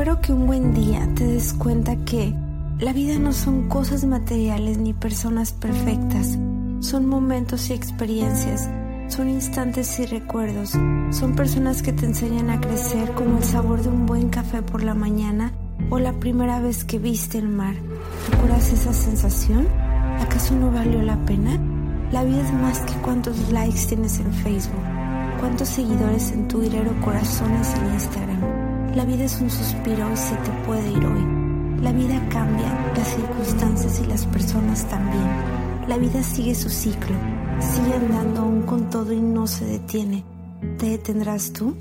Espero que un buen día te des cuenta que la vida no son cosas materiales ni personas perfectas, son momentos y experiencias, son instantes y recuerdos, son personas que te enseñan a crecer como el sabor de un buen café por la mañana o la primera vez que viste el mar. ¿Recuerdas esa sensación? ¿Acaso no valió la pena? La vida es más que cuántos likes tienes en Facebook, cuántos seguidores en Twitter o corazones en Instagram. La vida es un suspiro y se te puede ir hoy. La vida cambia, las circunstancias y las personas también. La vida sigue su ciclo, sigue andando aún con todo y no se detiene. ¿Te detendrás tú?